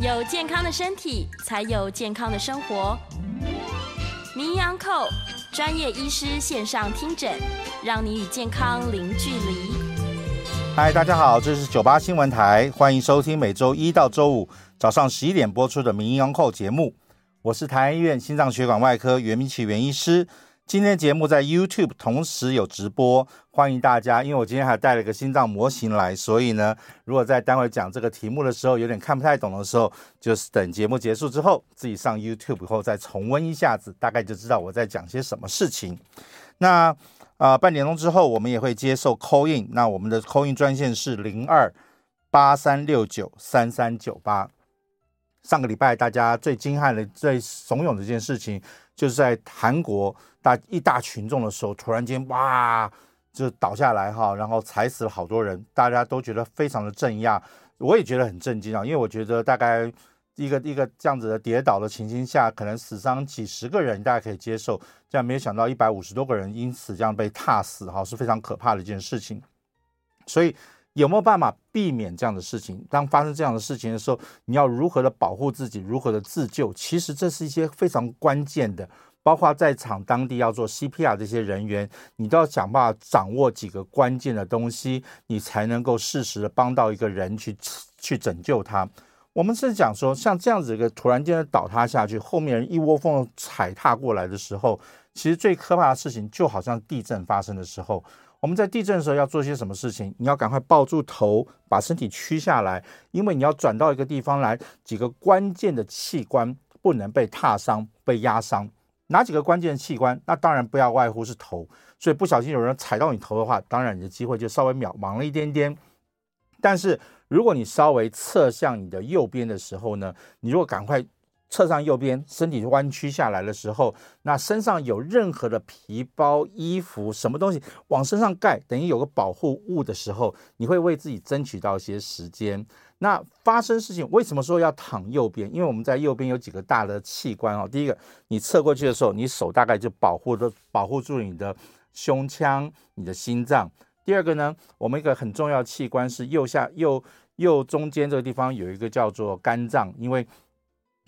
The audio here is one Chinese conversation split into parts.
有健康的身体，才有健康的生活。名医安扣专业医师线上听诊，让你与健康零距离。嗨，大家好，这是九八新闻台，欢迎收听每周一到周五早上十一点播出的名医安扣节目。我是台安医院心脏血管外科袁明启袁医师。今天节目在 YouTube 同时有直播，欢迎大家。因为我今天还带了一个心脏模型来，所以呢，如果在待会讲这个题目的时候有点看不太懂的时候，就是等节目结束之后，自己上 YouTube 以后再重温一下子，大概就知道我在讲些什么事情。那啊、呃，半点钟之后我们也会接受 call in，那我们的 call in 专线是零二八三六九三三九八。上个礼拜大家最惊骇的、最怂恿的一件事情，就是在韩国。大一大群众的时候，突然间哇，就倒下来哈，然后踩死了好多人，大家都觉得非常的震压，我也觉得很震惊啊，因为我觉得大概一个一个这样子的跌倒的情形下，可能死伤几十个人，大家可以接受，这样没有想到一百五十多个人因此这样被踏死哈，是非常可怕的一件事情。所以有没有办法避免这样的事情？当发生这样的事情的时候，你要如何的保护自己，如何的自救？其实这是一些非常关键的。包括在场当地要做 CPR 这些人员，你都要想办法掌握几个关键的东西，你才能够适时的帮到一个人去去拯救他。我们是讲说，像这样子一个突然间的倒塌下去，后面人一窝蜂踩踏过来的时候，其实最可怕的事情就好像地震发生的时候，我们在地震的时候要做些什么事情？你要赶快抱住头，把身体屈下来，因为你要转到一个地方来，几个关键的器官不能被踏伤、被压伤。哪几个关键的器官？那当然不要外乎是头，所以不小心有人踩到你头的话，当然你的机会就稍微渺茫了一点点。但是如果你稍微侧向你的右边的时候呢，你如果赶快侧上右边，身体弯曲下来的时候，那身上有任何的皮包、衣服什么东西往身上盖，等于有个保护物的时候，你会为自己争取到一些时间。那发生事情为什么说要躺右边？因为我们在右边有几个大的器官哦。第一个，你侧过去的时候，你手大概就保护的保护住你的胸腔、你的心脏。第二个呢，我们一个很重要器官是右下右右中间这个地方有一个叫做肝脏，因为。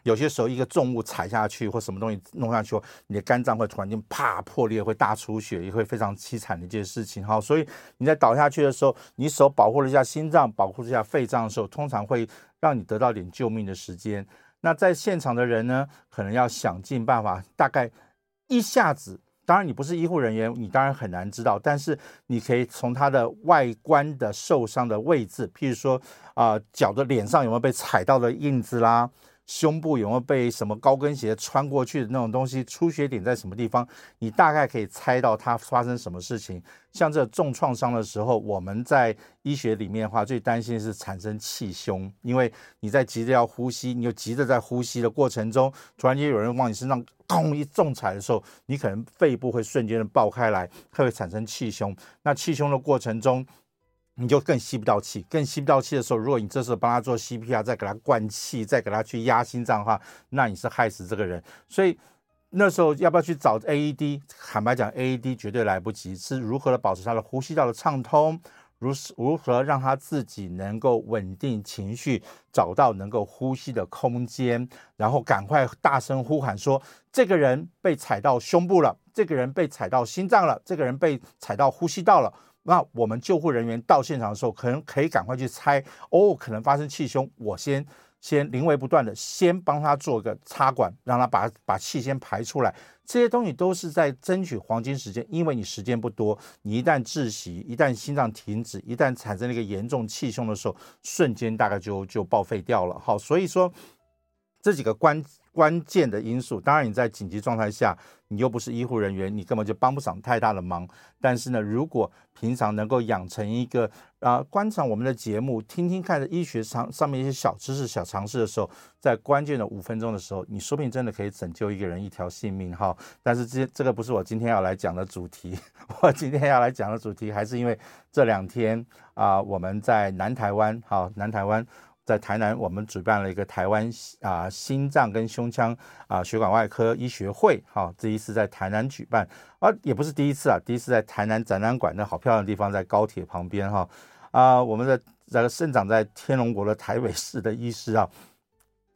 有些时候，一个重物踩下去或什么东西弄下去，你的肝脏会突然间啪破裂，会大出血，也会非常凄惨的一件事情。好，所以你在倒下去的时候，你手保护了一下心脏，保护了一下肺脏的时候，通常会让你得到点救命的时间。那在现场的人呢，可能要想尽办法，大概一下子，当然你不是医护人员，你当然很难知道，但是你可以从他的外观的受伤的位置，譬如说啊，脚的脸上有没有被踩到的印子啦。胸部有没有被什么高跟鞋穿过去的那种东西？出血点在什么地方？你大概可以猜到它发生什么事情。像这重创伤的时候，我们在医学里面的话，最担心是产生气胸，因为你在急着要呼吸，你又急着在呼吸的过程中，突然间有人往你身上咚一重踩的时候，你可能肺部会瞬间的爆开来，它会产生气胸。那气胸的过程中，你就更吸不到气，更吸不到气的时候，如果你这时候帮他做 CPR，再给他灌气，再给他去压心脏的话，那你是害死这个人。所以那时候要不要去找 AED？坦白讲，AED 绝对来不及。是如何的保持他的呼吸道的畅通，如如何让他自己能够稳定情绪，找到能够呼吸的空间，然后赶快大声呼喊说：这个人被踩到胸部了，这个人被踩到心脏了，这个人被踩到呼吸道了。那我们救护人员到现场的时候，可能可以赶快去猜哦，可能发生气胸，我先先临危不断的先帮他做个插管，让他把把气先排出来。这些东西都是在争取黄金时间，因为你时间不多，你一旦窒息，一旦心脏停止，一旦产生了一个严重气胸的时候，瞬间大概就就报废掉了。好，所以说这几个关。关键的因素，当然你在紧急状态下，你又不是医护人员，你根本就帮不上太大的忙。但是呢，如果平常能够养成一个啊、观赏我们的节目，听听看着医学上上面一些小知识、小常识的时候，在关键的五分钟的时候，你说不定真的可以拯救一个人一条性命哈。但是这这个不是我今天要来讲的主题，我今天要来讲的主题还是因为这两天啊、我们在南台湾，好，南台湾。在台南，我们举办了一个台湾啊心脏跟胸腔啊血管外科医学会，哈，这一次在台南举办，啊，也不是第一次啊，第一次在台南展览馆，那好漂亮的地方，在高铁旁边，哈，啊，我们的这个生长在天龙国的台北市的医师啊，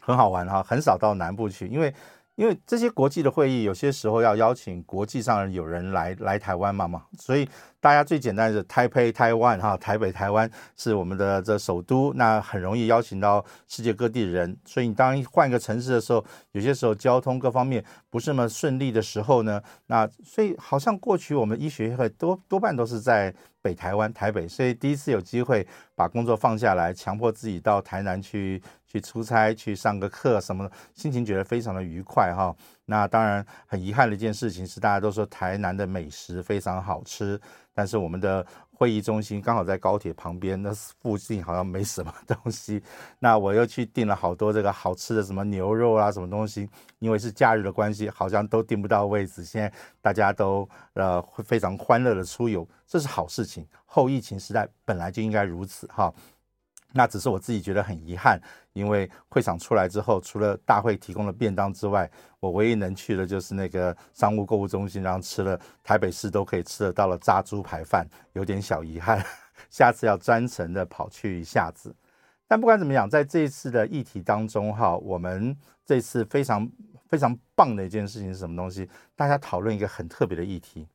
很好玩哈，很少到南部去，因为。因为这些国际的会议，有些时候要邀请国际上有人来来台湾嘛嘛，所以大家最简单的台北、台湾哈，台北、台湾是我们的这首都，那很容易邀请到世界各地的人。所以你当换一个城市的时候，有些时候交通各方面不是那么顺利的时候呢，那所以好像过去我们医学会多多半都是在北台湾、台北，所以第一次有机会把工作放下来，强迫自己到台南去。去出差去上个课什么的，心情觉得非常的愉快哈。那当然很遗憾的一件事情是，大家都说台南的美食非常好吃，但是我们的会议中心刚好在高铁旁边，那附近好像没什么东西。那我又去订了好多这个好吃的什么牛肉啊什么东西，因为是假日的关系，好像都订不到位置。现在大家都呃会非常欢乐的出游，这是好事情。后疫情时代本来就应该如此哈。那只是我自己觉得很遗憾，因为会场出来之后，除了大会提供的便当之外，我唯一能去的就是那个商务购物中心，然后吃了台北市都可以吃得到了炸猪排饭，有点小遗憾。下次要专程的跑去一下子。但不管怎么样，在这一次的议题当中，哈，我们这次非常非常棒的一件事情是什么东西？大家讨论一个很特别的议题：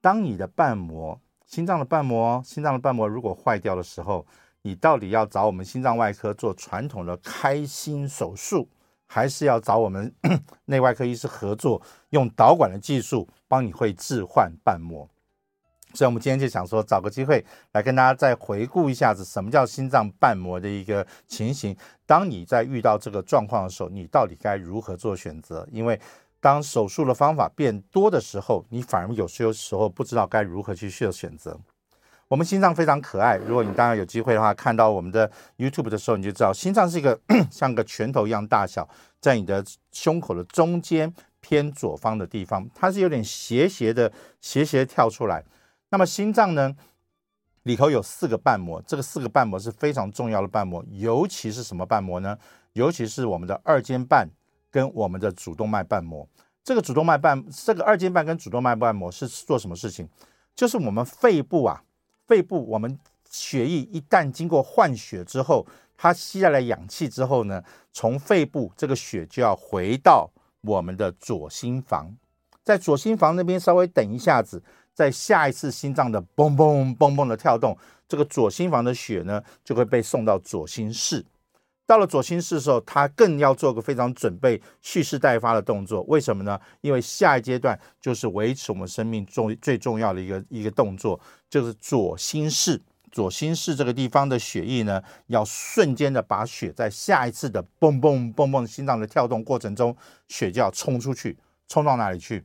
当你的瓣膜，心脏的瓣膜，心脏的瓣膜如果坏掉的时候。你到底要找我们心脏外科做传统的开心手术，还是要找我们 内外科医师合作，用导管的技术帮你会置换瓣膜？所以，我们今天就想说，找个机会来跟大家再回顾一下子，什么叫心脏瓣膜的一个情形。当你在遇到这个状况的时候，你到底该如何做选择？因为当手术的方法变多的时候，你反而有些时候不知道该如何去做选择。我们心脏非常可爱。如果你当然有机会的话，看到我们的 YouTube 的时候，你就知道心脏是一个 像个拳头一样大小，在你的胸口的中间偏左方的地方，它是有点斜斜的斜斜跳出来。那么心脏呢，里头有四个瓣膜，这个四个瓣膜是非常重要的瓣膜，尤其是什么瓣膜呢？尤其是我们的二尖瓣跟我们的主动脉瓣膜。这个主动脉瓣，这个二尖瓣跟主动脉瓣膜是做什么事情？就是我们肺部啊。肺部，我们血液一旦经过换血之后，它吸下来氧气之后呢，从肺部这个血就要回到我们的左心房，在左心房那边稍微等一下子，在下一次心脏的嘣嘣嘣嘣的跳动，这个左心房的血呢就会被送到左心室。到了左心室的时候，它更要做个非常准备蓄势待发的动作。为什么呢？因为下一阶段就是维持我们生命重最重要的一个一个动作，就是左心室。左心室这个地方的血液呢，要瞬间的把血在下一次的嘣嘣嘣嘣心脏的跳动过程中，血就要冲出去，冲到哪里去？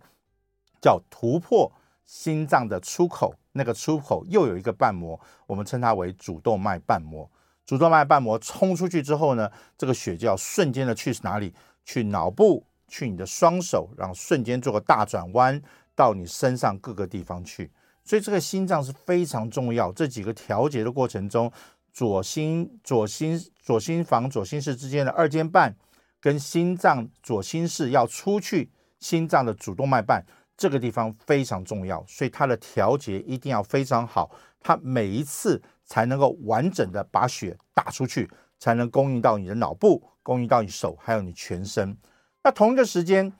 叫突破心脏的出口。那个出口又有一个瓣膜，我们称它为主动脉瓣膜。主动脉瓣膜冲出去之后呢，这个血就要瞬间的去哪里？去脑部，去你的双手，然后瞬间做个大转弯到你身上各个地方去。所以这个心脏是非常重要。这几个调节的过程中，左心、左心、左心房、左心室之间的二尖瓣跟心脏左心室要出去，心脏的主动脉瓣这个地方非常重要，所以它的调节一定要非常好。它每一次。才能够完整的把血打出去，才能供应到你的脑部，供应到你手，还有你全身。那同一个时间，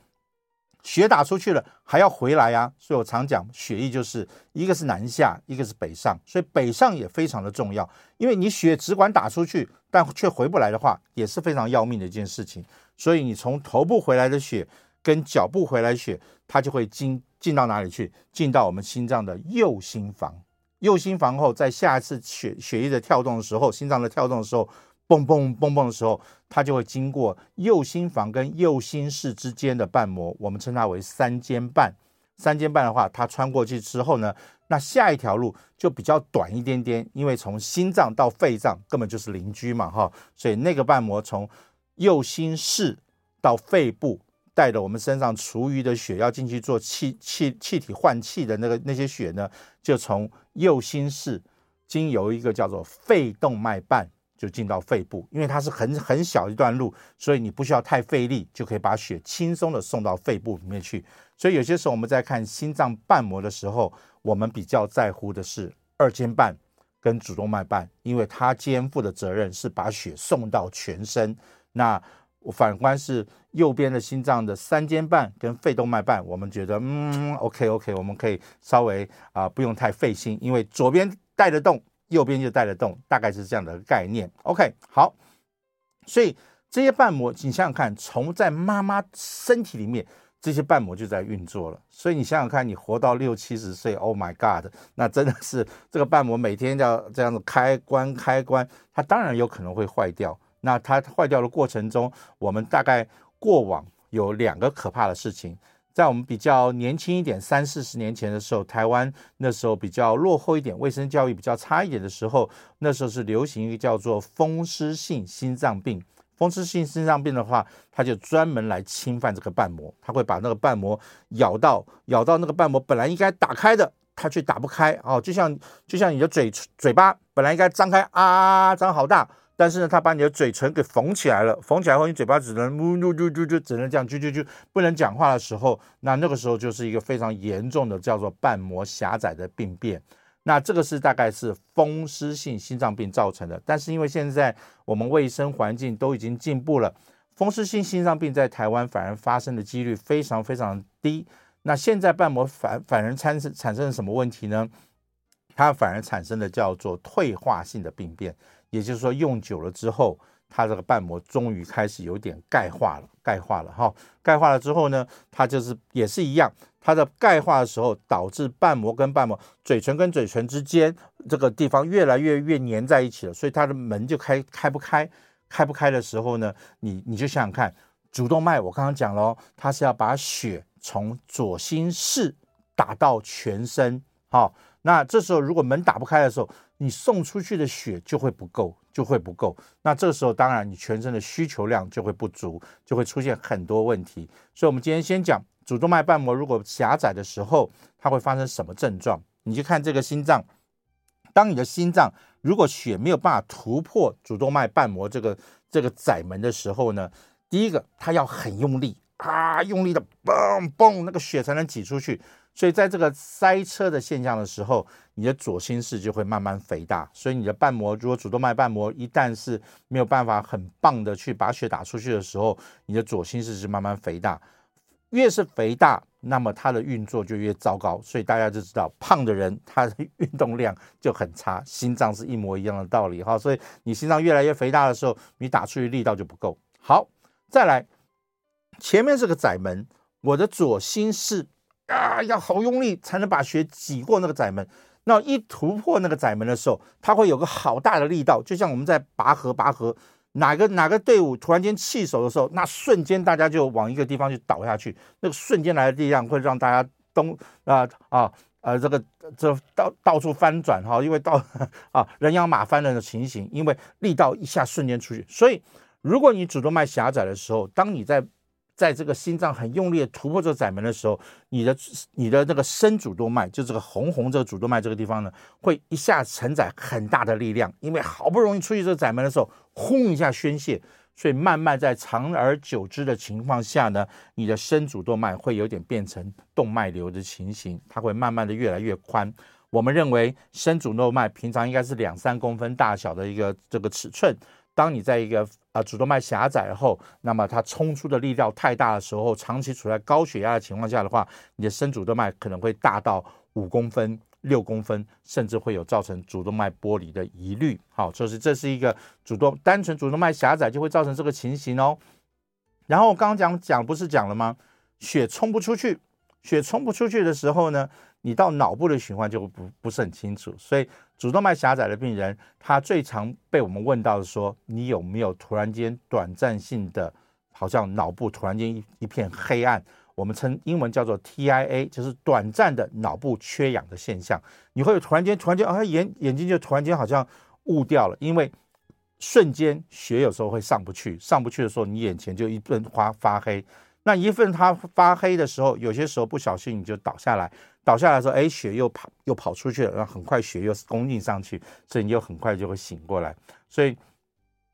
血打出去了，还要回来啊。所以我常讲，血液就是一个是南下，一个是北上，所以北上也非常的重要。因为你血只管打出去，但却回不来的话，也是非常要命的一件事情。所以你从头部回来的血跟脚部回来血，它就会进进到哪里去？进到我们心脏的右心房。右心房后，在下一次血血液的跳动的时候，心脏的跳动的时候，嘣嘣嘣嘣的时候，它就会经过右心房跟右心室之间的瓣膜，我们称它为三尖瓣。三尖瓣的话，它穿过去之后呢，那下一条路就比较短一点点，因为从心脏到肺脏根本就是邻居嘛，哈，所以那个瓣膜从右心室到肺部。带着我们身上厨余的血要进去做气气气体换气的那个那些血呢，就从右心室经由一个叫做肺动脉瓣就进到肺部，因为它是很很小一段路，所以你不需要太费力就可以把血轻松的送到肺部里面去。所以有些时候我们在看心脏瓣膜的时候，我们比较在乎的是二尖瓣跟主动脉瓣，因为它肩负的责任是把血送到全身。那我反观是右边的心脏的三尖瓣跟肺动脉瓣，我们觉得嗯，OK OK，我们可以稍微啊、不用太费心，因为左边带得动，右边就带得动，大概是这样的概念。OK，好，所以这些瓣膜，你想想看，从在妈妈身体里面，这些瓣膜就在运作了。所以你想想看，你活到六七十岁，Oh my God，那真的是这个瓣膜每天要这样子开关开关，它当然有可能会坏掉。那它坏掉的过程中，我们大概过往有两个可怕的事情。在我们比较年轻一点，三四十年前的时候，台湾那时候比较落后一点，卫生教育比较差一点的时候，那时候是流行一个叫做风湿性心脏病。风湿性心脏病的话，它就专门来侵犯这个瓣膜，它会把那个瓣膜咬到，咬到那个瓣膜本来应该打开的，它却打不开。哦，就像就像你的嘴嘴巴本来应该张开啊，张好大。但是呢，他把你的嘴唇给缝起来了，缝起来后，你嘴巴只能呜噜噜噜噜，只能这样啾啾啾，不能讲话的时候，那那个时候就是一个非常严重的叫做瓣膜狭窄的病变。那这个是大概是风湿性心脏病造成的。但是因为现在我们卫生环境都已经进步了，风湿性心脏病在台湾反而发生的几率非常非常低。那现在瓣膜反反而产生产生了什么问题呢？它反而产生的叫做退化性的病变。也就是说，用久了之后，它这个瓣膜终于开始有点钙化了，钙化了哈。钙化了之后呢，它就是也是一样，它的钙化的时候，导致瓣膜跟瓣膜、嘴唇跟嘴唇之间这个地方越来越越粘在一起了，所以它的门就开开不开，开不开的时候呢，你你就想想看，主动脉我刚刚讲了哦，它是要把血从左心室打到全身，好，那这时候如果门打不开的时候，你送出去的血就会不够，就会不够。那这时候，当然你全身的需求量就会不足，就会出现很多问题。所以，我们今天先讲主动脉瓣膜如果狭窄的时候，它会发生什么症状？你去看这个心脏，当你的心脏如果血没有办法突破主动脉瓣膜这个这个窄门的时候呢，第一个它要很用力啊，用力的嘣嘣，那个血才能挤出去。所以，在这个塞车的现象的时候，你的左心室就会慢慢肥大。所以，你的瓣膜如果主动脉瓣膜一旦是没有办法很棒的去把血打出去的时候，你的左心室是慢慢肥大。越是肥大，那么它的运作就越糟糕。所以大家就知道，胖的人他的运动量就很差，心脏是一模一样的道理哈。所以，你心脏越来越肥大的时候，你打出去力道就不够。好，再来，前面是个窄门，我的左心室。啊，要好用力才能把血挤过那个窄门。那一突破那个窄门的时候，它会有个好大的力道，就像我们在拔河，拔河哪个哪个队伍突然间弃守的时候，那瞬间大家就往一个地方去倒下去。那个瞬间来的力量会让大家东啊啊呃这个这到到处翻转哈，因为到啊人仰马翻的的情形，因为力道一下瞬间出去。所以如果你主动脉狭窄的时候，当你在在这个心脏很用力的突破这个窄门的时候，你的你的那个深主动脉，就这个红红这个主动脉这个地方呢，会一下承载很大的力量，因为好不容易出去这个窄门的时候，轰一下宣泄，所以慢慢在长而久之的情况下呢，你的深主动脉会有点变成动脉瘤的情形，它会慢慢的越来越宽。我们认为深主动脉平常应该是两三公分大小的一个这个尺寸。当你在一个呃主动脉狭窄后，那么它冲出的力量太大的时候，长期处在高血压的情况下的话，你的深主动脉可能会大到五公分、六公分，甚至会有造成主动脉剥离的疑虑。好，就是这是一个主动单纯主动脉狭窄就会造成这个情形哦。然后我刚刚讲讲不是讲了吗？血冲不出去，血冲不出去的时候呢，你到脑部的循环就不不是很清楚，所以。主动脉狭窄的病人，他最常被我们问到的说：“你有没有突然间短暂性的，好像脑部突然间一一片黑暗？我们称英文叫做 TIA，就是短暂的脑部缺氧的现象。你会突然间突然间啊，眼眼睛就突然间好像雾掉了，因为瞬间血有时候会上不去，上不去的时候，你眼前就一顿花发黑。那一份它发黑的时候，有些时候不小心你就倒下来。”倒下来的时候，哎，血又跑又跑出去了，然后很快血又供应上去，所以你又很快就会醒过来。所以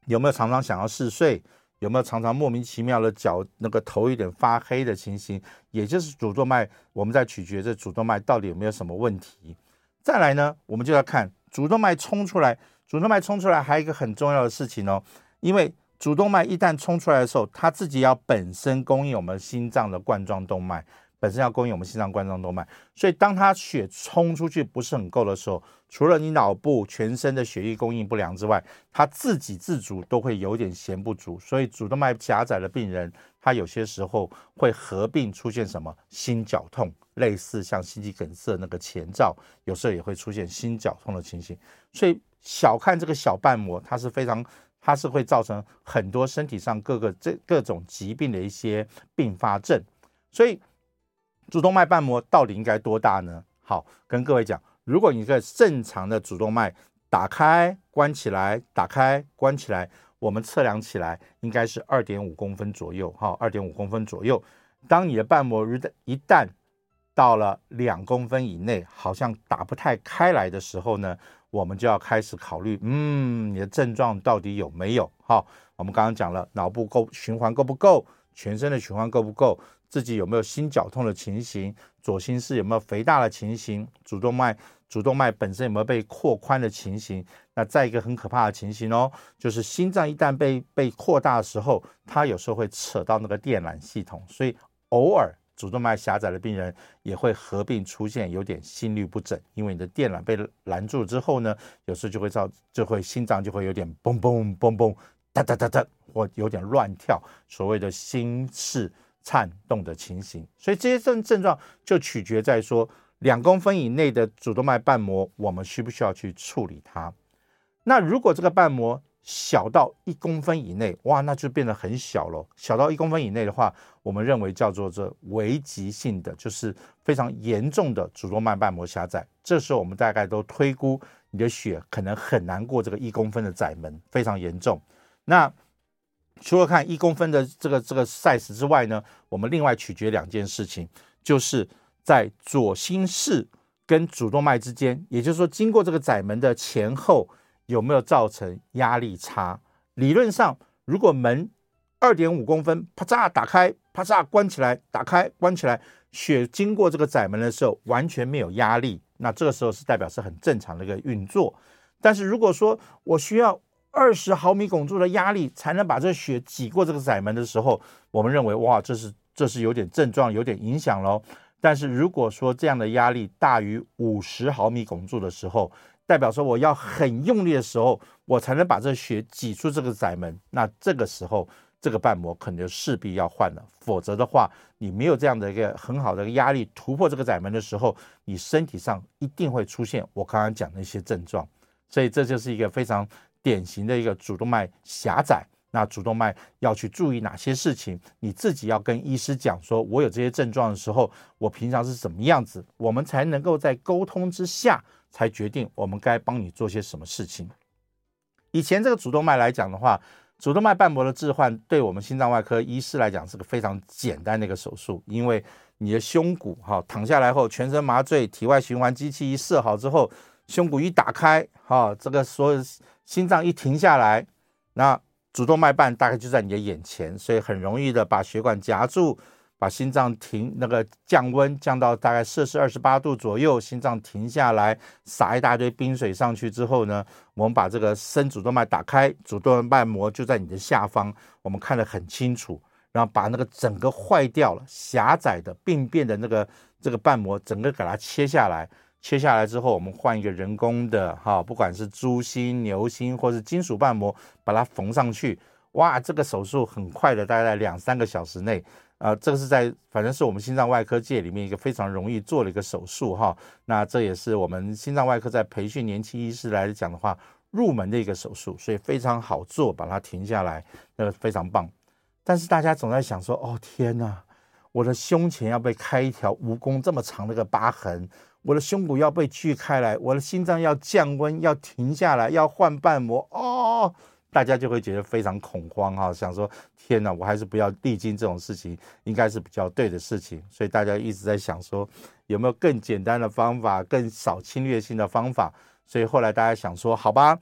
有没有常常想要嗜睡？有没有常常莫名其妙的脚那个头有点发黑的情形？也就是主动脉，我们在取决这主动脉到底有没有什么问题。再来呢，我们就要看主动脉冲出来，主动脉冲出来还有一个很重要的事情哦，因为主动脉一旦冲出来的时候，它自己要本身供应我们心脏的冠状动脉。本身要供应我们心脏冠状动脉，所以当它血冲出去不是很够的时候，除了你脑部全身的血液供应不良之外，它自己自足都会有点闲不足。所以主动脉狭窄的病人，他有些时候会合并出现什么心绞痛，类似像心肌梗塞那个前兆，有时候也会出现心绞痛的情形。所以小看这个小瓣膜，它是非常，它是会造成很多身体上各个这各种疾病的一些并发症，所以。主动脉瓣膜到底应该多大呢？好，跟各位讲，如果你在正常的主动脉打开、关起来、打开、关起来，我们测量起来应该是二点五公分左右，哈，二点五公分左右。当你的瓣膜一旦到了两公分以内，好像打不太开来的时候呢，我们就要开始考虑，嗯，你的症状到底有没有？好，我们刚刚讲了，脑部够循环够不够？全身的循环够不够？自己有没有心绞痛的情形？左心室有没有肥大的情形？主动脉主动脉本身有没有被扩宽的情形？那再一个很可怕的情形哦，就是心脏一旦被被扩大的时候，它有时候会扯到那个电缆系统，所以偶尔主动脉狭窄的病人也会合并出现有点心律不整，因为你的电缆被拦住之后呢，有时候就会造就会心脏就会有点嘣嘣嘣嘣哒哒哒哒，或有点乱跳，所谓的心室。颤动的情形，所以这些症症状就取决在说两公分以内的主动脉瓣膜，我们需不需要去处理它？那如果这个瓣膜小到一公分以内，哇，那就变得很小了。小到一公分以内的话，我们认为叫做这危急性的，就是非常严重的主动脉瓣膜狭窄。这时候我们大概都推估你的血可能很难过这个一公分的窄门，非常严重。那除了看一公分的这个这个 size 之外呢，我们另外取决两件事情，就是在左心室跟主动脉之间，也就是说，经过这个窄门的前后有没有造成压力差。理论上，如果门二点五公分，啪嚓打开，啪嚓关起来，打开关起来，血经过这个窄门的时候完全没有压力，那这个时候是代表是很正常的一个运作。但是如果说我需要二十毫米汞柱的压力才能把这血挤过这个窄门的时候，我们认为哇，这是这是有点症状，有点影响喽。但是如果说这样的压力大于五十毫米汞柱的时候，代表说我要很用力的时候，我才能把这血挤出这个窄门。那这个时候，这个瓣膜可能就势必要换了。否则的话，你没有这样的一个很好的压力突破这个窄门的时候，你身体上一定会出现我刚刚讲的一些症状。所以这就是一个非常。典型的一个主动脉狭窄，那主动脉要去注意哪些事情？你自己要跟医师讲，说我有这些症状的时候，我平常是怎么样子，我们才能够在沟通之下，才决定我们该帮你做些什么事情。以前这个主动脉来讲的话，主动脉瓣膜的置换，对我们心脏外科医师来讲是个非常简单的一个手术，因为你的胸骨哈躺下来后，全身麻醉，体外循环机器一设好之后，胸骨一打开，哈，这个所有。心脏一停下来，那主动脉瓣大概就在你的眼前，所以很容易的把血管夹住，把心脏停那个降温降到大概摄氏二十八度左右，心脏停下来，撒一大堆冰水上去之后呢，我们把这个深主动脉打开，主动脉瓣膜就在你的下方，我们看得很清楚，然后把那个整个坏掉了、狭窄的病变的那个这个瓣膜整个给它切下来。切下来之后，我们换一个人工的哈，不管是猪心、牛心或是金属瓣膜，把它缝上去。哇，这个手术很快的，大概在两三个小时内。啊，这个是在反正是我们心脏外科界里面一个非常容易做的一个手术哈。那这也是我们心脏外科在培训年轻医师来讲的话，入门的一个手术，所以非常好做，把它停下来，那个非常棒。但是大家总在想说，哦天哪，我的胸前要被开一条蜈蚣这么长的一个疤痕。我的胸骨要被锯开来，我的心脏要降温，要停下来，要换瓣膜哦，大家就会觉得非常恐慌哈，想说天哪，我还是不要历经这种事情，应该是比较对的事情。所以大家一直在想说，有没有更简单的方法，更少侵略性的方法？所以后来大家想说，好吧，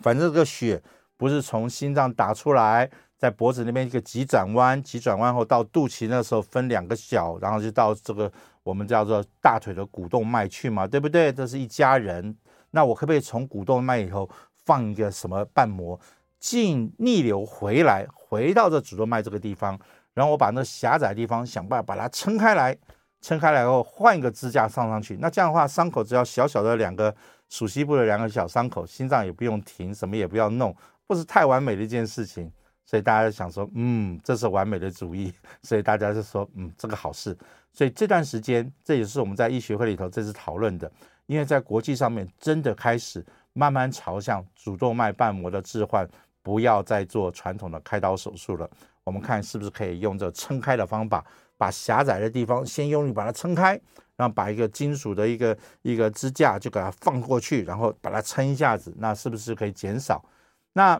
反正这个血不是从心脏打出来，在脖子那边一个急转弯，急转弯后到肚脐那时候分两个角，然后就到这个。我们叫做大腿的股动脉去嘛，对不对？这是一家人。那我可不可以从股动脉里头放一个什么瓣膜，进逆流回来，回到这主动脉这个地方，然后我把那狭窄的地方想办法把它撑开来，撑开来后换一个支架上上去。那这样的话，伤口只要小小的两个鼠蹊部的两个小伤口，心脏也不用停，什么也不要弄，不是太完美的一件事情。所以大家想说，嗯，这是完美的主意。所以大家就说，嗯，这个好事。所以这段时间，这也是我们在医学会里头这次讨论的，因为在国际上面真的开始慢慢朝向主动脉瓣膜的置换。不要再做传统的开刀手术了，我们看是不是可以用这撑开的方法，把狭窄的地方先用力把它撑开，然后把一个金属的一个一个支架就给它放过去，然后把它撑一下子，那是不是可以减少？那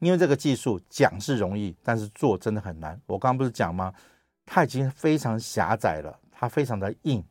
因为这个技术讲是容易，但是做真的很难。我刚刚不是讲吗？它已经非常狭窄了，它非常的硬，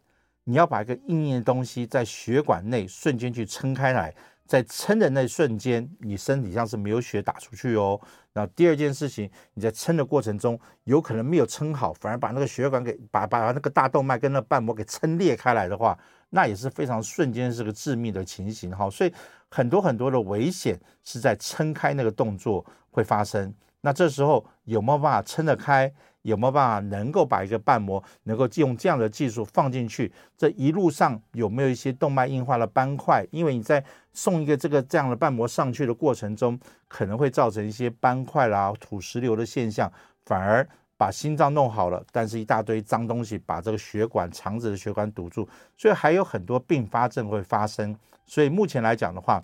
你要把一个硬硬的东西在血管内瞬间去撑开来。在撑的那瞬间，你身体上是没有血打出去哦。那第二件事情，你在撑的过程中，有可能没有撑好，反而把那个血管给把把那个大动脉跟那瓣膜给撑裂开来的话，那也是非常瞬间是个致命的情形哈。所以很多很多的危险是在撑开那个动作会发生。那这时候有没有办法撑得开？有没有办法能够把一个瓣膜能够用这样的技术放进去？这一路上有没有一些动脉硬化的斑块？因为你在送一个这个这样的瓣膜上去的过程中，可能会造成一些斑块啦、土石流的现象，反而把心脏弄好了，但是一大堆脏东西把这个血管、肠子的血管堵住，所以还有很多并发症会发生。所以目前来讲的话，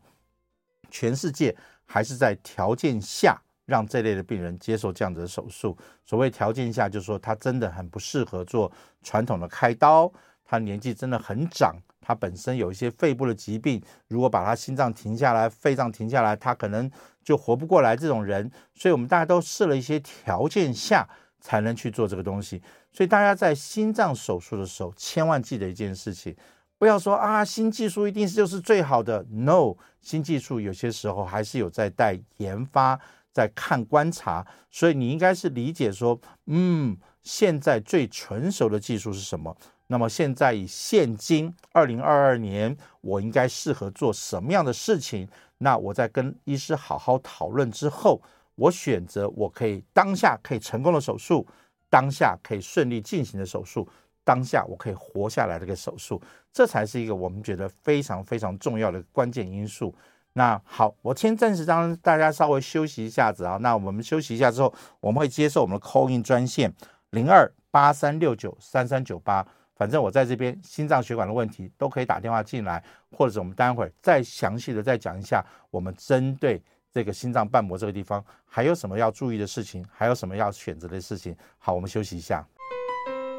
全世界还是在条件下。让这类的病人接受这样子的手术。所谓条件下，就是说他真的很不适合做传统的开刀，他年纪真的很长，他本身有一些肺部的疾病，如果把他心脏停下来，肺脏停下来，他可能就活不过来。这种人，所以我们大家都设了一些条件下才能去做这个东西。所以大家在心脏手术的时候，千万记得一件事情，不要说啊，新技术一定是就是最好的。No，新技术有些时候还是有在待研发。在看观察，所以你应该是理解说，嗯，现在最成熟的技术是什么？那么现在以现今二零二二年，我应该适合做什么样的事情？那我在跟医师好好讨论之后，我选择我可以当下可以成功的手术，当下可以顺利进行的手术，当下我可以活下来的一个手术，这才是一个我们觉得非常非常重要的关键因素。那好，我先暂时让大家稍微休息一下子啊。那我们休息一下之后，我们会接受我们的 call in 专线零二八三六九三三九八。反正我在这边，心脏血管的问题都可以打电话进来，或者我们待会儿再详细的再讲一下，我们针对这个心脏瓣膜这个地方还有什么要注意的事情，还有什么要选择的事情。好，我们休息一下。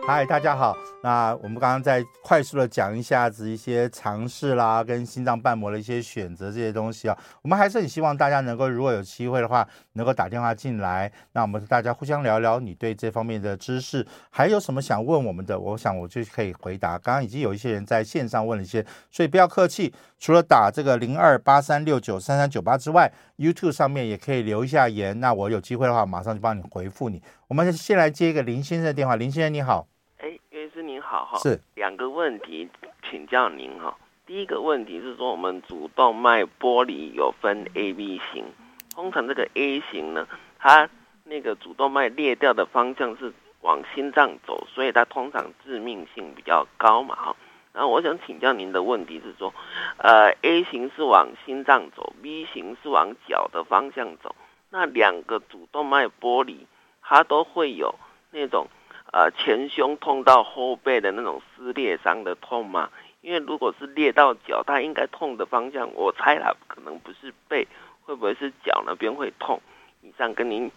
嗨，大家好。那我们刚刚在快速的讲一下子一些尝试啦，跟心脏瓣膜的一些选择这些东西啊。我们还是很希望大家能够，如果有机会的话，能够打电话进来。那我们大家互相聊聊，你对这方面的知识还有什么想问我们的？我想我就可以回答。刚刚已经有一些人在线上问了一些，所以不要客气。除了打这个零二八三六九三三九八之外，YouTube 上面也可以留一下言。那我有机会的话，马上就帮你回复你。我们先来接一个林先生的电话。林先生你好。好哈，是两个问题请教您哈。第一个问题是说，我们主动脉剥离有分 A、B 型，通常这个 A 型呢，它那个主动脉裂掉的方向是往心脏走，所以它通常致命性比较高嘛哈。然后我想请教您的问题是说，呃，A 型是往心脏走，B 型是往脚的方向走，那两个主动脉剥离，它都会有那种。呃，前胸痛到后背的那种撕裂伤的痛吗？因为如果是裂到脚，它应该痛的方向，我猜它可能不是背，会不会是脚那边会痛？以上跟您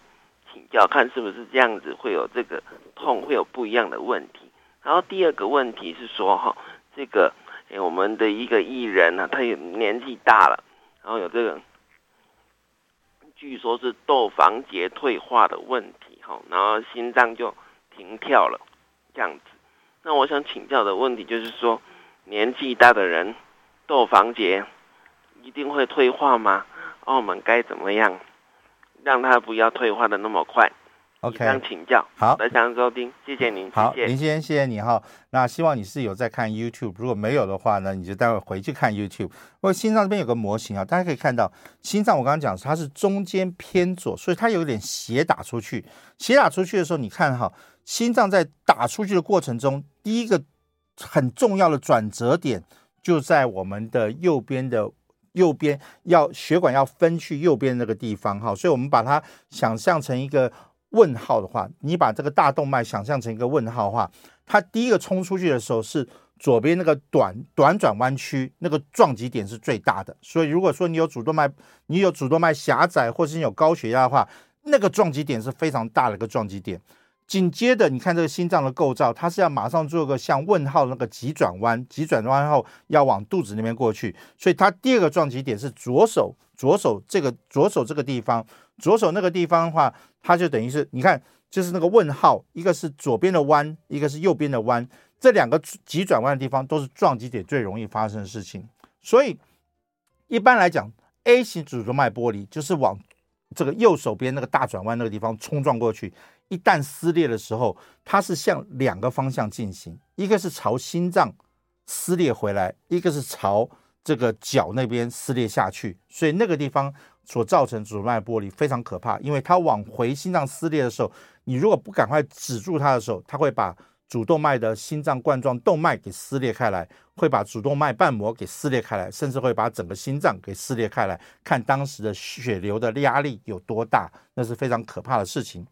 请教，看是不是这样子会有这个痛，会有不一样的问题。然后第二个问题是说，哈，这个诶我们的一个艺人呢、啊，他也年纪大了，然后有这个，据说是窦房结退化的问题，哈，然后心脏就。停跳了，这样子。那我想请教的问题就是说，年纪大的人，窦房结一定会退化吗？哦，我们该怎么样让他不要退化的那么快？OK，这样请教。好，非常收听，谢谢您。好，谢谢林先生，谢谢你哈。那希望你是有在看 YouTube，如果没有的话呢，你就待会回去看 YouTube。因为心脏这边有个模型啊，大家可以看到，心脏我刚刚讲它是中间偏左，所以它有点斜打出去。斜打出去的时候，你看哈，心脏在打出去的过程中，第一个很重要的转折点就在我们的右边的右边，要血管要分去右边那个地方哈，所以我们把它想象成一个。问号的话，你把这个大动脉想象成一个问号的话，它第一个冲出去的时候是左边那个短短转弯区，那个撞击点是最大的。所以如果说你有主动脉，你有主动脉狭窄，或是你有高血压的话，那个撞击点是非常大的一个撞击点。紧接着，你看这个心脏的构造，它是要马上做个像问号那个急转弯，急转弯后要往肚子那边过去，所以它第二个撞击点是左手，左手这个左手这个地方，左手那个地方的话，它就等于是你看，就是那个问号，一个是左边的弯，一个是右边的弯，这两个急转弯的地方都是撞击点最容易发生的事情，所以一般来讲，A 型主动脉剥离就是往这个右手边那个大转弯那个地方冲撞过去。一旦撕裂的时候，它是向两个方向进行，一个是朝心脏撕裂回来，一个是朝这个脚那边撕裂下去。所以那个地方所造成主动脉剥离非常可怕，因为它往回心脏撕裂的时候，你如果不赶快止住它的时候，它会把主动脉的心脏冠状动脉给撕裂开来，会把主动脉瓣膜给撕裂开来，甚至会把整个心脏给撕裂开来。看当时的血流的压力有多大，那是非常可怕的事情。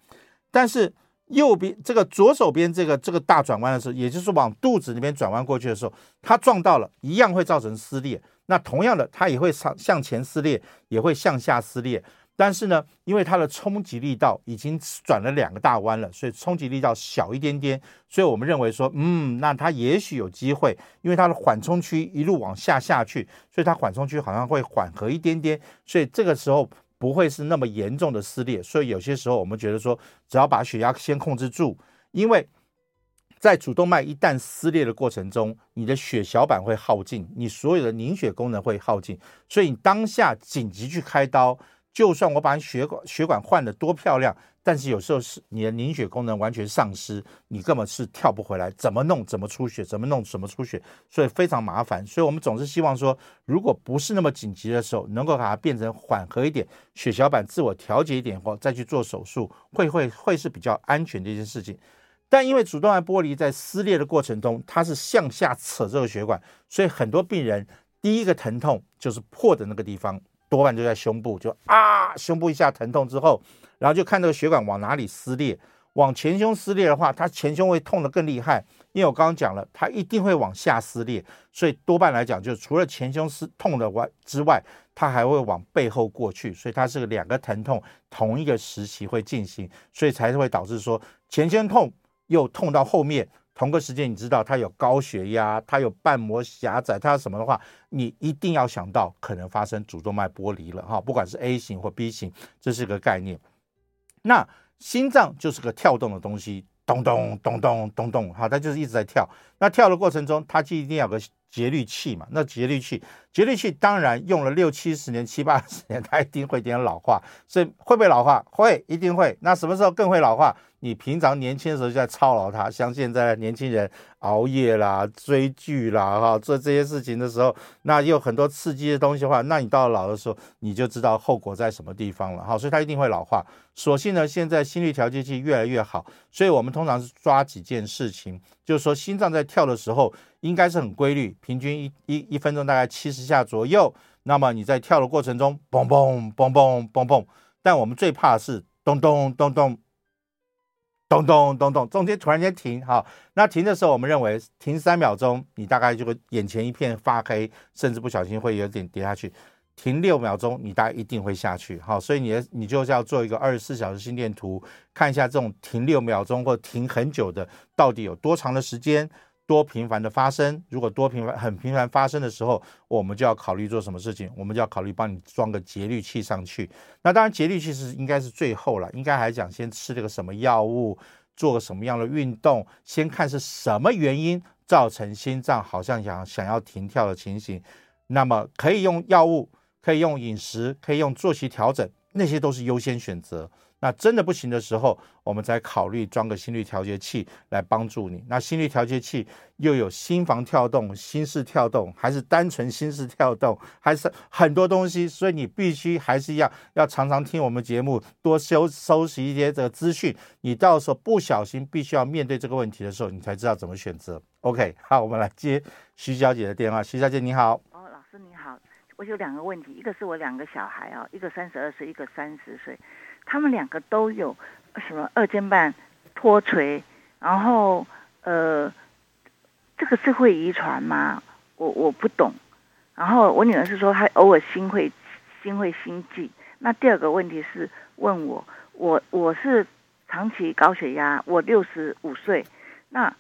但是右边这个左手边这个这个大转弯的时候，也就是往肚子那边转弯过去的时候，它撞到了，一样会造成撕裂。那同样的，它也会向向前撕裂，也会向下撕裂。但是呢，因为它的冲击力道已经转了两个大弯了，所以冲击力道小一点点。所以我们认为说，嗯，那它也许有机会，因为它的缓冲区一路往下下去，所以它缓冲区好像会缓和一点点。所以这个时候。不会是那么严重的撕裂，所以有些时候我们觉得说，只要把血压先控制住，因为在主动脉一旦撕裂的过程中，你的血小板会耗尽，你所有的凝血功能会耗尽，所以你当下紧急去开刀，就算我把你血管血管换得多漂亮。但是有时候是你的凝血功能完全丧失，你根本是跳不回来，怎么弄怎么出血，怎么弄怎么出血，所以非常麻烦。所以我们总是希望说，如果不是那么紧急的时候，能够把它变成缓和一点，血小板自我调节一点后再去做手术，会会会是比较安全的一件事情。但因为主动脉剥离在撕裂的过程中，它是向下扯这个血管，所以很多病人第一个疼痛就是破的那个地方，多半就在胸部，就啊，胸部一下疼痛之后。然后就看这个血管往哪里撕裂，往前胸撕裂的话，它前胸会痛得更厉害，因为我刚刚讲了，它一定会往下撕裂，所以多半来讲，就除了前胸撕痛的外之外，它还会往背后过去，所以它是两个疼痛同一个时期会进行，所以才会导致说前胸痛又痛到后面。同个时间，你知道它有高血压，它有瓣膜狭窄，它什么的话，你一定要想到可能发生主动脉剥离了哈，不管是 A 型或 B 型，这是个概念。那心脏就是个跳动的东西，咚咚咚咚咚咚，好，它就是一直在跳。那跳的过程中，它就一定要有个节律器嘛。那节律器，节律器当然用了六七十年、七八十年，它一定会点老化。所以会不会老化？会，一定会。那什么时候更会老化？你平常年轻的时候就在操劳它，像现在年轻人熬夜啦、追剧啦、哈做这些事情的时候，那有很多刺激的东西的话，那你到老的时候，你就知道后果在什么地方了哈。所以它一定会老化。所幸呢，现在心率调节器越来越好，所以我们通常是抓几件事情，就是说心脏在跳的时候应该是很规律，平均一一一分钟大概七十下左右。那么你在跳的过程中，嘣嘣嘣嘣嘣嘣，但我们最怕的是咚咚咚咚。咚咚咚咚，中间突然间停，好，那停的时候，我们认为停三秒钟，你大概就会眼前一片发黑，甚至不小心会有点跌下去。停六秒钟，你大概一定会下去，好，所以你你就是要做一个二十四小时心电图，看一下这种停六秒钟或停很久的到底有多长的时间。多频繁的发生，如果多频繁、很频繁发生的时候，我们就要考虑做什么事情？我们就要考虑帮你装个节律器上去。那当然，节律器是应该是最后了，应该还讲先吃这个什么药物，做个什么样的运动，先看是什么原因造成心脏好像想想要停跳的情形。那么可以用药物，可以用饮食，可以用作息调整，那些都是优先选择。那真的不行的时候，我们再考虑装个心率调节器来帮助你。那心率调节器又有心房跳动、心室跳动，还是单纯心室跳动，还是很多东西，所以你必须还是要要常常听我们节目，多收收集一些这个资讯。你到时候不小心必须要面对这个问题的时候，你才知道怎么选择。OK，好，我们来接徐小姐的电话。徐小姐你好。哦，老师你好，我有两个问题，一个是我两个小孩啊，一个三十二岁，一个三十岁。他们两个都有什么二尖瓣脱垂，然后呃，这个是会遗传吗？我我不懂。然后我女儿是说她偶尔心会心会心悸。那第二个问题是问我，我我是长期高血压，我六十五岁，那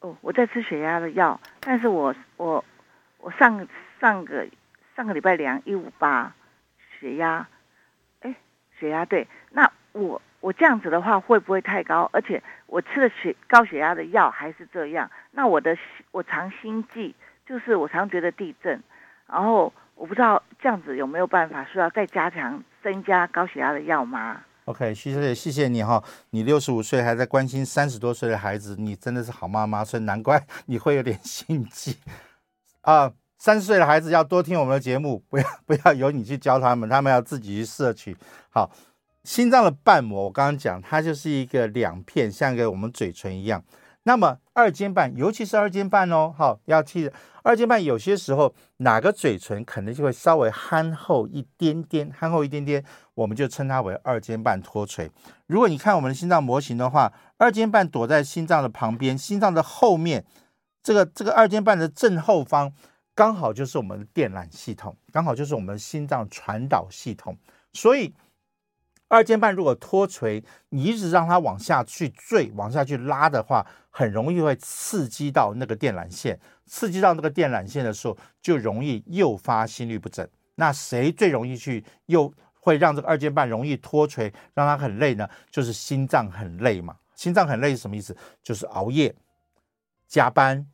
哦我在吃血压的药，但是我我我上上个上个礼拜量一五八血压。血压对，那我我这样子的话会不会太高？而且我吃了血高血压的药还是这样，那我的我常心悸，就是我常觉得地震，然后我不知道这样子有没有办法需要再加强增加高血压的药吗？OK，徐小姐，谢谢你哈，你六十五岁还在关心三十多岁的孩子，你真的是好妈妈，所以难怪你会有点心悸啊。三十岁的孩子要多听我们的节目，不要不要由你去教他们，他们要自己去摄取。好，心脏的瓣膜，我刚刚讲，它就是一个两片，像一个我们嘴唇一样。那么二尖瓣，尤其是二尖瓣哦，好，要记得二尖瓣有些时候哪个嘴唇可能就会稍微憨厚一点点，憨厚一点点，我们就称它为二尖瓣脱垂。如果你看我们的心脏模型的话，二尖瓣躲在心脏的旁边，心脏的后面，这个这个二尖瓣的正后方。刚好就是我们的电缆系统，刚好就是我们的心脏传导系统。所以二尖瓣如果脱垂，你一直让它往下去坠、往下去拉的话，很容易会刺激到那个电缆线。刺激到那个电缆线的时候，就容易诱发心律不整。那谁最容易去又会让这个二尖瓣容易脱垂，让它很累呢？就是心脏很累嘛。心脏很累是什么意思？就是熬夜、加班。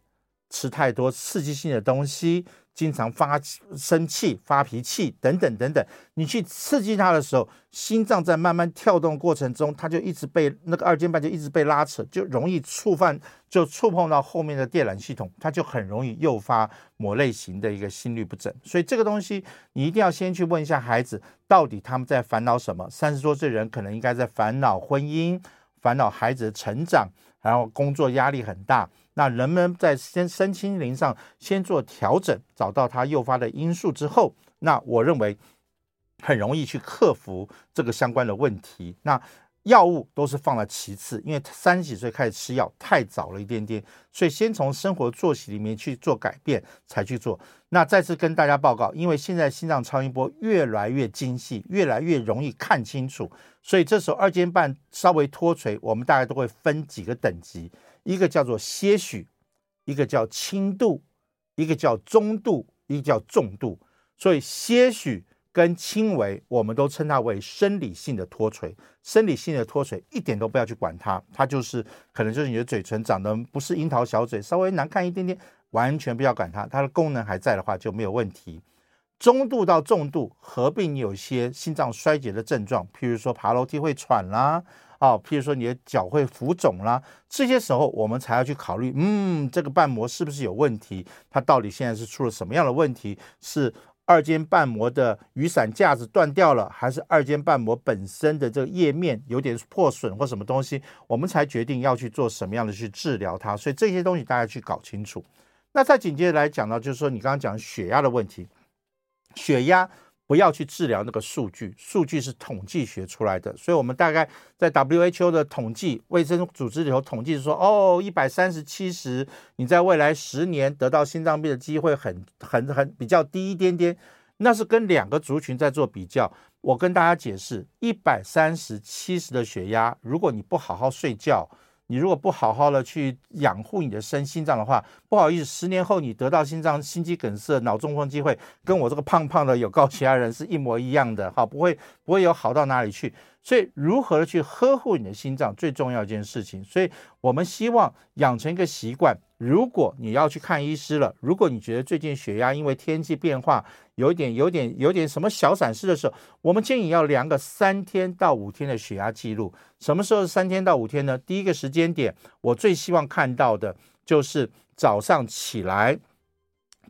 吃太多刺激性的东西，经常发生气、发脾气等等等等，你去刺激它的时候，心脏在慢慢跳动过程中，它就一直被那个二尖瓣就一直被拉扯，就容易触犯，就触碰到后面的电缆系统，它就很容易诱发某类型的一个心律不整。所以这个东西你一定要先去问一下孩子，到底他们在烦恼什么？三十多岁人可能应该在烦恼婚姻，烦恼孩子的成长，然后工作压力很大。那人们在先身心灵上先做调整，找到它诱发的因素之后，那我认为很容易去克服这个相关的问题。那药物都是放在其次，因为三十几岁开始吃药太早了一点点，所以先从生活作息里面去做改变才去做。那再次跟大家报告，因为现在心脏超音波越来越精细，越来越容易看清楚，所以这时候二尖瓣稍微脱垂，我们大概都会分几个等级。一个叫做些许，一个叫轻度，一个叫中度，一个叫重度。所以些许跟轻微，我们都称它为生理性的脱垂。生理性的脱垂一点都不要去管它，它就是可能就是你的嘴唇长得不是樱桃小嘴，稍微难看一点点，完全不要管它，它的功能还在的话就没有问题。中度到重度，合并有些心脏衰竭的症状，譬如说爬楼梯会喘啦。哦，譬如说你的脚会浮肿啦，这些时候我们才要去考虑，嗯，这个瓣膜是不是有问题？它到底现在是出了什么样的问题？是二尖瓣膜的雨伞架子断掉了，还是二尖瓣膜本身的这个叶面有点破损或什么东西？我们才决定要去做什么样的去治疗它。所以这些东西大家去搞清楚。那再紧接着来讲到，就是说你刚刚讲血压的问题，血压。不要去治疗那个数据，数据是统计学出来的，所以我们大概在 WHO 的统计，卫生组织里头统计说，哦，一百三十七十，你在未来十年得到心脏病的机会很很很比较低一点点，那是跟两个族群在做比较。我跟大家解释，一百三十七十的血压，如果你不好好睡觉，你如果不好好的去养护你的身心脏的话，不好意思，十年后你得到心脏心肌梗塞、脑中风机会跟我这个胖胖的有高血压人是一模一样的，哈，不会不会有好到哪里去。所以，如何去呵护你的心脏，最重要一件事情。所以我们希望养成一个习惯。如果你要去看医师了，如果你觉得最近血压因为天气变化有点、有点、有点什么小闪失的时候，我们建议要量个三天到五天的血压记录。什么时候是三天到五天呢？第一个时间点，我最希望看到的就是早上起来。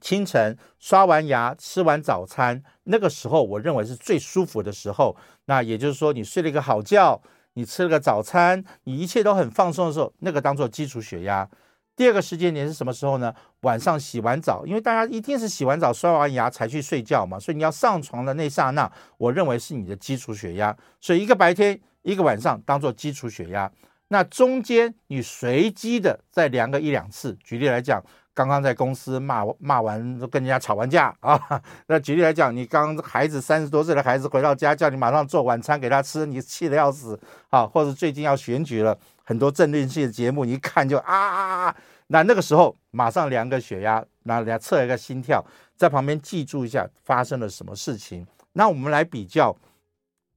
清晨刷完牙，吃完早餐，那个时候我认为是最舒服的时候。那也就是说，你睡了一个好觉，你吃了个早餐，你一切都很放松的时候，那个当做基础血压。第二个时间点是什么时候呢？晚上洗完澡，因为大家一定是洗完澡、刷完牙才去睡觉嘛，所以你要上床的那刹那，我认为是你的基础血压。所以一个白天，一个晚上当做基础血压。那中间你随机的再量个一两次。举例来讲。刚刚在公司骂骂完，跟人家吵完架 啊。那举例来讲，你刚孩子三十多岁的孩子回到家，叫你马上做晚餐给他吃，你气得要死啊。或者最近要选举了，很多政论性的节目，你一看就啊啊啊。那那个时候马上量个血压，然后测一个心跳，在旁边记住一下发生了什么事情。那我们来比较，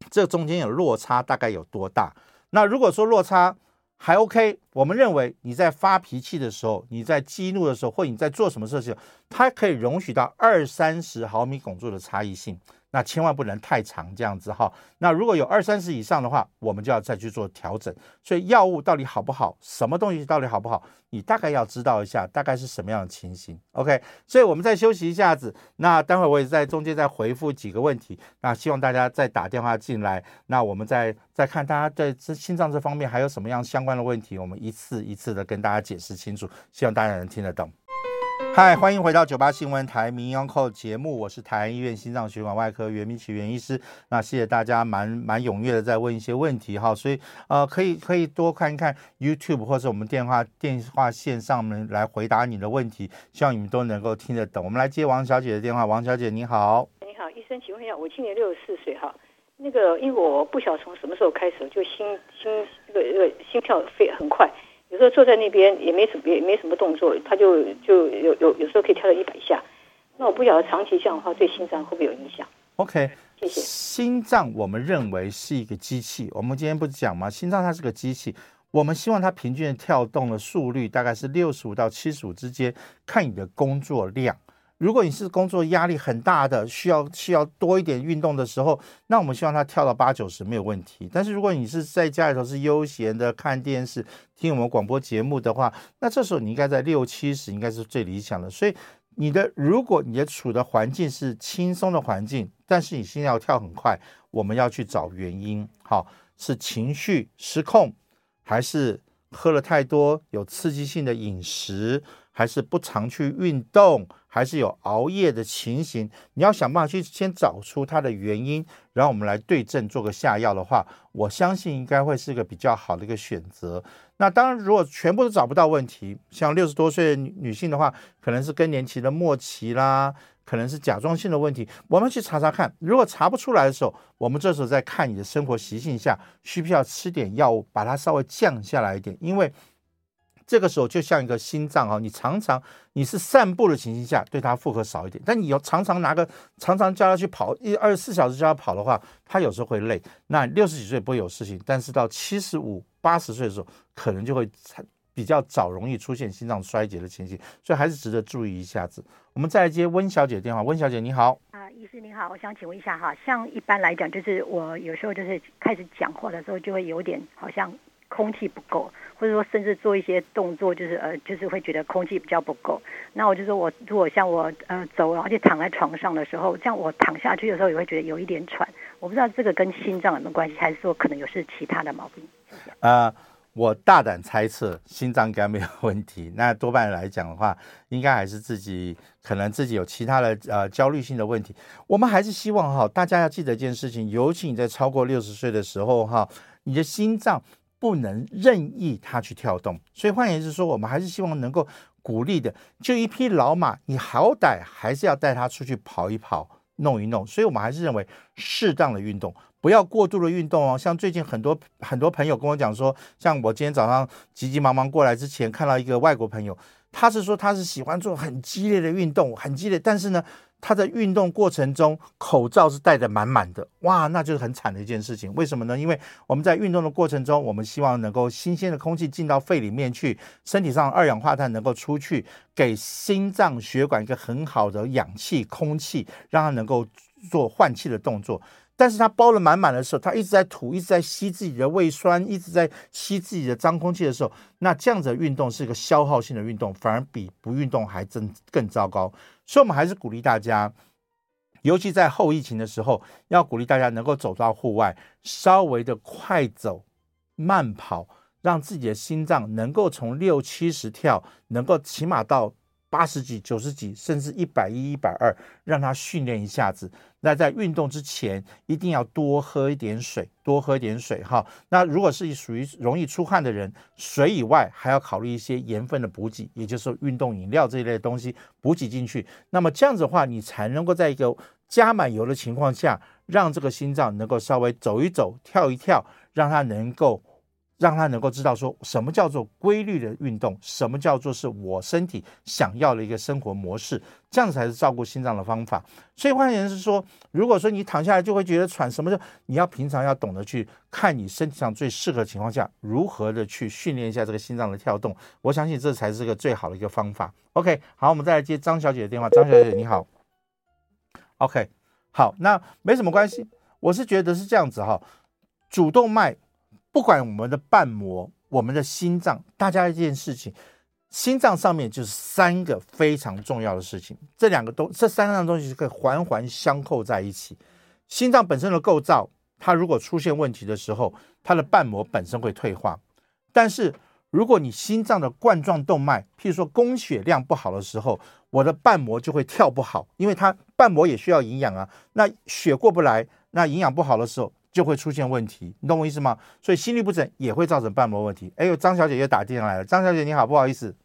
这中间有落差大概有多大？那如果说落差，还 OK，我们认为你在发脾气的时候，你在激怒的时候，或你在做什么事情，它可以容许到二三十毫米汞柱的差异性。那千万不能太长，这样子哈。那如果有二三十以上的话，我们就要再去做调整。所以药物到底好不好，什么东西到底好不好，你大概要知道一下，大概是什么样的情形。OK，所以我们再休息一下子。那待会我也在中间再回复几个问题。那希望大家再打电话进来，那我们再再看大家在这心脏这方面还有什么样相关的问题，我们一次一次的跟大家解释清楚，希望大家能听得懂。嗨，欢迎回到九八新闻台名医央叩节目，我是台安医院心脏血管外科袁明启袁医师。那谢谢大家蛮蛮踊跃的在问一些问题哈，所以呃可以可以多看一看 YouTube 或者我们电话电话线上面来回答你的问题，希望你们都能够听得懂。我们来接王小姐的电话，王小姐你好。你好，医生，请问一下，我今年六十四岁哈，那个因为我不晓得从什么时候开始就心心那个这个心跳飞很快。有时候坐在那边也没什么也没什么动作，他就就有有有时候可以跳到一百下。那我不晓得长期这样的话对心脏会不会有影响？OK，谢谢。心脏我们认为是一个机器，我们今天不是讲吗？心脏它是个机器，我们希望它平均的跳动的速率大概是六十五到七十五之间，看你的工作量。如果你是工作压力很大的，需要需要多一点运动的时候，那我们希望他跳到八九十没有问题。但是如果你是在家里头是悠闲的看电视、听我们广播节目的话，那这时候你应该在六七十应该是最理想的。所以你的如果你的处的环境是轻松的环境，但是你心跳跳很快，我们要去找原因。好，是情绪失控，还是喝了太多有刺激性的饮食，还是不常去运动？还是有熬夜的情形，你要想办法去先找出它的原因，然后我们来对症做个下药的话，我相信应该会是一个比较好的一个选择。那当然，如果全部都找不到问题，像六十多岁的女性的话，可能是更年期的末期啦，可能是甲状腺的问题，我们去查查看。如果查不出来的时候，我们这时候再看你的生活习性下，需不需要吃点药物，把它稍微降下来一点，因为。这个时候就像一个心脏啊，你常常你是散步的情形下，对它负荷少一点，但你要常常拿个常常叫它去跑一二十四小时叫它跑的话，它有时候会累。那六十几岁不会有事情，但是到七十五八十岁的时候，可能就会比较早容易出现心脏衰竭的情形，所以还是值得注意一下子。我们再来接温小姐的电话，温小姐你好啊，医师你好，我想请问一下哈，像一般来讲，就是我有时候就是开始讲话的时候，就会有点好像。空气不够，或者说甚至做一些动作，就是呃，就是会觉得空气比较不够。那我就说我如果像我呃走，而且躺在床上的时候，这样我躺下去的时候也会觉得有一点喘。我不知道这个跟心脏有没有关系，还是说可能有是其他的毛病？呃，我大胆猜测心脏应该没有问题。那多半来讲的话，应该还是自己可能自己有其他的呃焦虑性的问题。我们还是希望哈，大家要记得一件事情，尤其你在超过六十岁的时候哈，你的心脏。不能任意它去跳动，所以换言之说，我们还是希望能够鼓励的。就一匹老马，你好歹还是要带它出去跑一跑、弄一弄。所以我们还是认为适当的运动，不要过度的运动哦。像最近很多很多朋友跟我讲说，像我今天早上急急忙忙过来之前，看到一个外国朋友，他是说他是喜欢做很激烈的运动，很激烈，但是呢，他在运动过程中口罩是戴的满满的，哇，那就是很惨的一件事情。为什么呢？因为我们在运动的过程中，我们希望能够新鲜的空气进到肺里面去，身体上二氧化碳能够出去，给心脏血管一个很好的氧气、空气，让它能够做换气的动作。但是他包了满满的时候，他一直在吐，一直在吸自己的胃酸，一直在吸自己的脏空气的时候，那这样子的运动是一个消耗性的运动，反而比不运动还真更糟糕。所以，我们还是鼓励大家，尤其在后疫情的时候，要鼓励大家能够走到户外，稍微的快走、慢跑，让自己的心脏能够从六七十跳，能够起码到。八十几、九十几，甚至一百一、一百二，让他训练一下子。那在运动之前，一定要多喝一点水，多喝一点水哈。那如果是属于容易出汗的人，水以外还要考虑一些盐分的补给，也就是运动饮料这一类的东西补给进去。那么这样子的话，你才能够在一个加满油的情况下，让这个心脏能够稍微走一走、跳一跳，让它能够。让他能够知道说什么叫做规律的运动，什么叫做是我身体想要的一个生活模式，这样才是照顾心脏的方法。所以换言之说，如果说你躺下来就会觉得喘，什么叫你要平常要懂得去看你身体上最适合的情况下，如何的去训练一下这个心脏的跳动。我相信这才是个最好的一个方法。OK，好，我们再来接张小姐的电话。张小姐你好。OK，好，那没什么关系。我是觉得是这样子哈，主动脉。不管我们的瓣膜、我们的心脏，大家一件事情，心脏上面就是三个非常重要的事情，这两个东，这三样东西是可以环环相扣在一起。心脏本身的构造，它如果出现问题的时候，它的瓣膜本身会退化。但是如果你心脏的冠状动脉，譬如说供血量不好的时候，我的瓣膜就会跳不好，因为它瓣膜也需要营养啊。那血过不来，那营养不好的时候。就会出现问题，你懂我意思吗？所以心律不整也会造成瓣膜问题。哎呦，张小姐又打电话来了。张小姐你好，不好意思，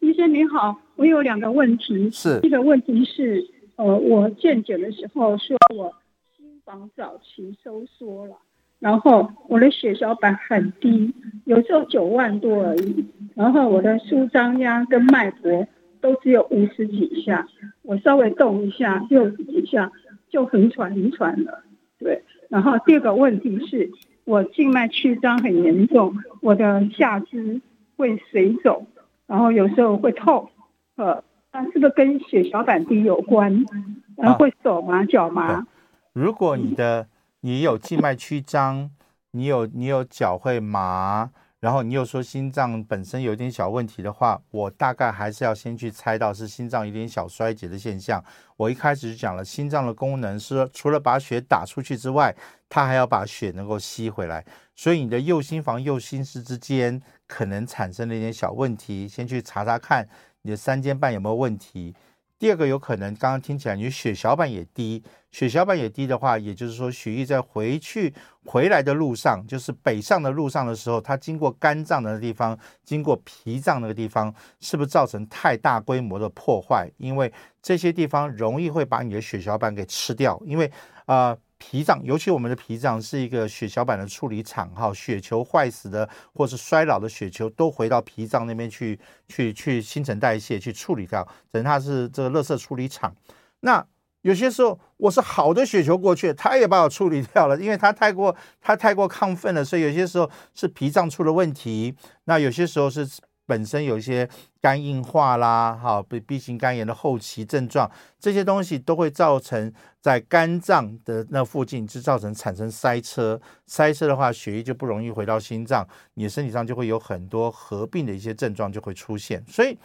医生你好，我有两个问题。是，一个问题是，呃，我健检的时候说我心房早期收缩了，然后我的血小板很低，有时候九万多而已，然后我的舒张压跟脉搏都只有五十几下，我稍微动一下六十几下就很喘很喘了，对。然后第二个问题是，我静脉曲张很严重，我的下肢会水肿，然后有时候会痛，呃，那是不是跟血小板低有关？然后会手麻脚麻？如果你的你有静脉曲张，你有你有脚会麻。然后你又说心脏本身有一点小问题的话，我大概还是要先去猜到是心脏有点小衰竭的现象。我一开始就讲了，心脏的功能是除了把血打出去之外，它还要把血能够吸回来。所以你的右心房、右心室之间可能产生了一点小问题，先去查查看你的三尖瓣有没有问题。第二个有可能，刚刚听起来你血小板也低，血小板也低的话，也就是说血液在回去回来的路上，就是北上的路上的时候，它经过肝脏的地方，经过脾脏那个地方，是不是造成太大规模的破坏？因为这些地方容易会把你的血小板给吃掉，因为啊。脾脏，尤其我们的脾脏是一个血小板的处理厂，哈，血球坏死的或是衰老的血球都回到脾脏那边去，去去新陈代谢去处理掉，等它是这个垃圾处理厂。那有些时候我是好的血球过去，它也把我处理掉了，因为它太过它太过亢奋了，所以有些时候是脾脏出了问题，那有些时候是。本身有一些肝硬化啦，哈，B B 型肝炎的后期症状，这些东西都会造成在肝脏的那附近就造成产生塞车，塞车的话，血液就不容易回到心脏，你的身体上就会有很多合并的一些症状就会出现，所以。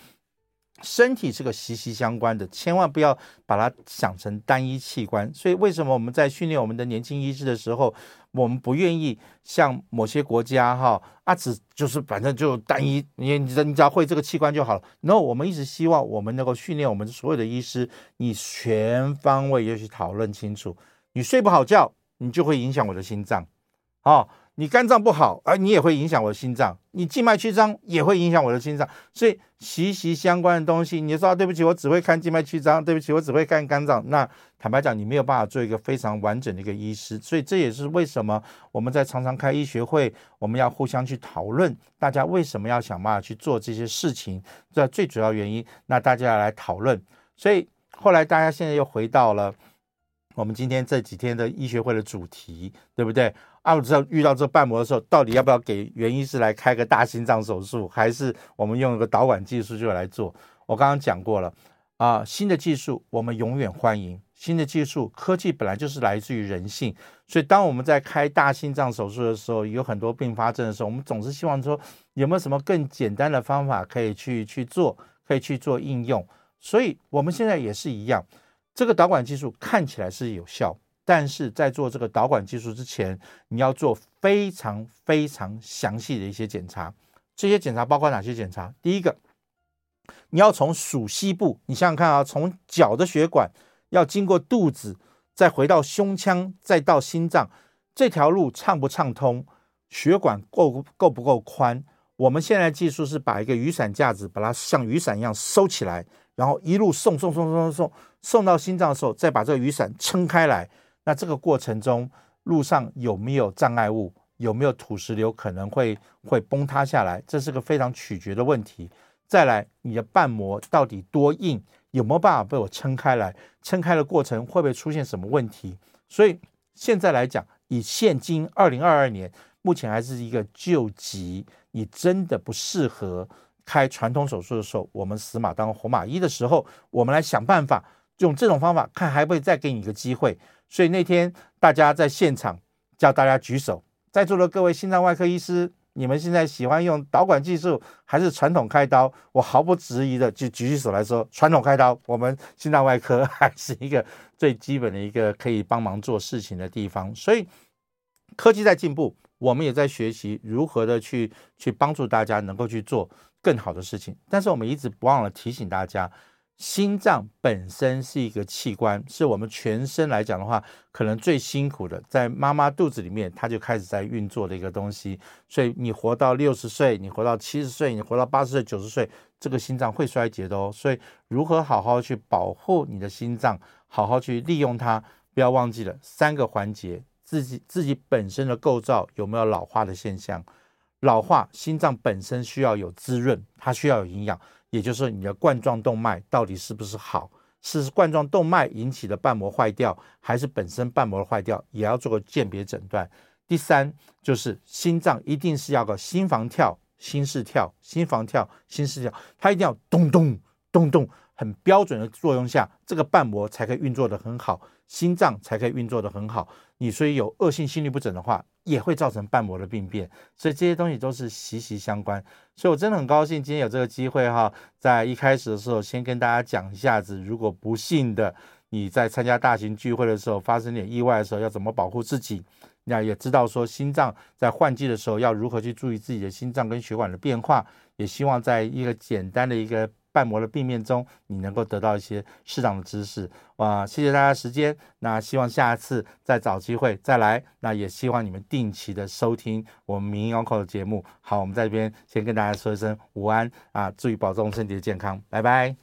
身体是个息息相关的，千万不要把它想成单一器官。所以，为什么我们在训练我们的年轻医师的时候，我们不愿意像某些国家哈啊，只就是反正就单一，你你只要会这个器官就好了。然后我们一直希望我们能够训练我们所有的医师，你全方位要去讨论清楚。你睡不好觉，你就会影响我的心脏。好，你肝脏不好，而你也会影响我的心脏；你静脉曲张也会影响我的心脏。所以息息相关的东西，你说，对不起，我只会看静脉曲张，对不起，我只会看肝脏。那坦白讲，你没有办法做一个非常完整的一个医师。所以这也是为什么我们在常常开医学会，我们要互相去讨论，大家为什么要想办法去做这些事情，这最主要原因。那大家要来讨论。所以后来大家现在又回到了我们今天这几天的医学会的主题，对不对？啊，我知道遇到这瓣膜的时候，到底要不要给袁医师来开个大心脏手术，还是我们用一个导管技术就来做？我刚刚讲过了啊，新的技术我们永远欢迎。新的技术科技本来就是来自于人性，所以当我们在开大心脏手术的时候，有很多并发症的时候，我们总是希望说有没有什么更简单的方法可以去去做，可以去做应用。所以我们现在也是一样，这个导管技术看起来是有效。但是在做这个导管技术之前，你要做非常非常详细的一些检查。这些检查包括哪些检查？第一个，你要从属膝部，你想想看啊，从脚的血管要经过肚子，再回到胸腔，再到心脏，这条路畅不畅通？血管够够不够宽？我们现在技术是把一个雨伞架子，把它像雨伞一样收起来，然后一路送送送送送送送到心脏的时候，再把这个雨伞撑开来。那这个过程中，路上有没有障碍物？有没有土石流可能会会崩塌下来？这是个非常取决的问题。再来，你的瓣膜到底多硬？有没有办法被我撑开来？撑开的过程会不会出现什么问题？所以现在来讲，以现今二零二二年，目前还是一个救急。你真的不适合开传统手术的时候，我们死马当活马医的时候，我们来想办法用这种方法，看还会不会再给你一个机会。所以那天大家在现场叫大家举手，在座的各位心脏外科医师，你们现在喜欢用导管技术还是传统开刀？我毫不质疑的就举起手来说，传统开刀，我们心脏外科还是一个最基本的一个可以帮忙做事情的地方。所以科技在进步，我们也在学习如何的去去帮助大家能够去做更好的事情。但是我们一直不忘了提醒大家。心脏本身是一个器官，是我们全身来讲的话，可能最辛苦的，在妈妈肚子里面，它就开始在运作的一个东西。所以你活到六十岁，你活到七十岁，你活到八十岁、九十岁，这个心脏会衰竭的哦。所以如何好好去保护你的心脏，好好去利用它，不要忘记了三个环节：自己自己本身的构造有没有老化的现象？老化，心脏本身需要有滋润，它需要有营养。也就是，你的冠状动脉到底是不是好？是冠状动脉引起的瓣膜坏掉，还是本身瓣膜坏掉？也要做个鉴别诊断。第三，就是心脏一定是要个心房跳、心室跳、心房跳、心室跳，它一定要咚咚咚咚，很标准的作用下，这个瓣膜才可以运作得很好，心脏才可以运作得很好。你所以有恶性心律不整的话，也会造成瓣膜的病变，所以这些东西都是息息相关。所以我真的很高兴今天有这个机会哈，在一开始的时候先跟大家讲一下子，如果不幸的你在参加大型聚会的时候发生点意外的时候，要怎么保护自己，那也知道说心脏在换季的时候要如何去注意自己的心脏跟血管的变化，也希望在一个简单的一个。瓣膜的病变中，你能够得到一些适当的知识。哇，谢谢大家时间。那希望下次再找机会再来。那也希望你们定期的收听我们民营眼科的节目。好，我们在这边先跟大家说一声午安啊，注意保重身体的健康，拜拜。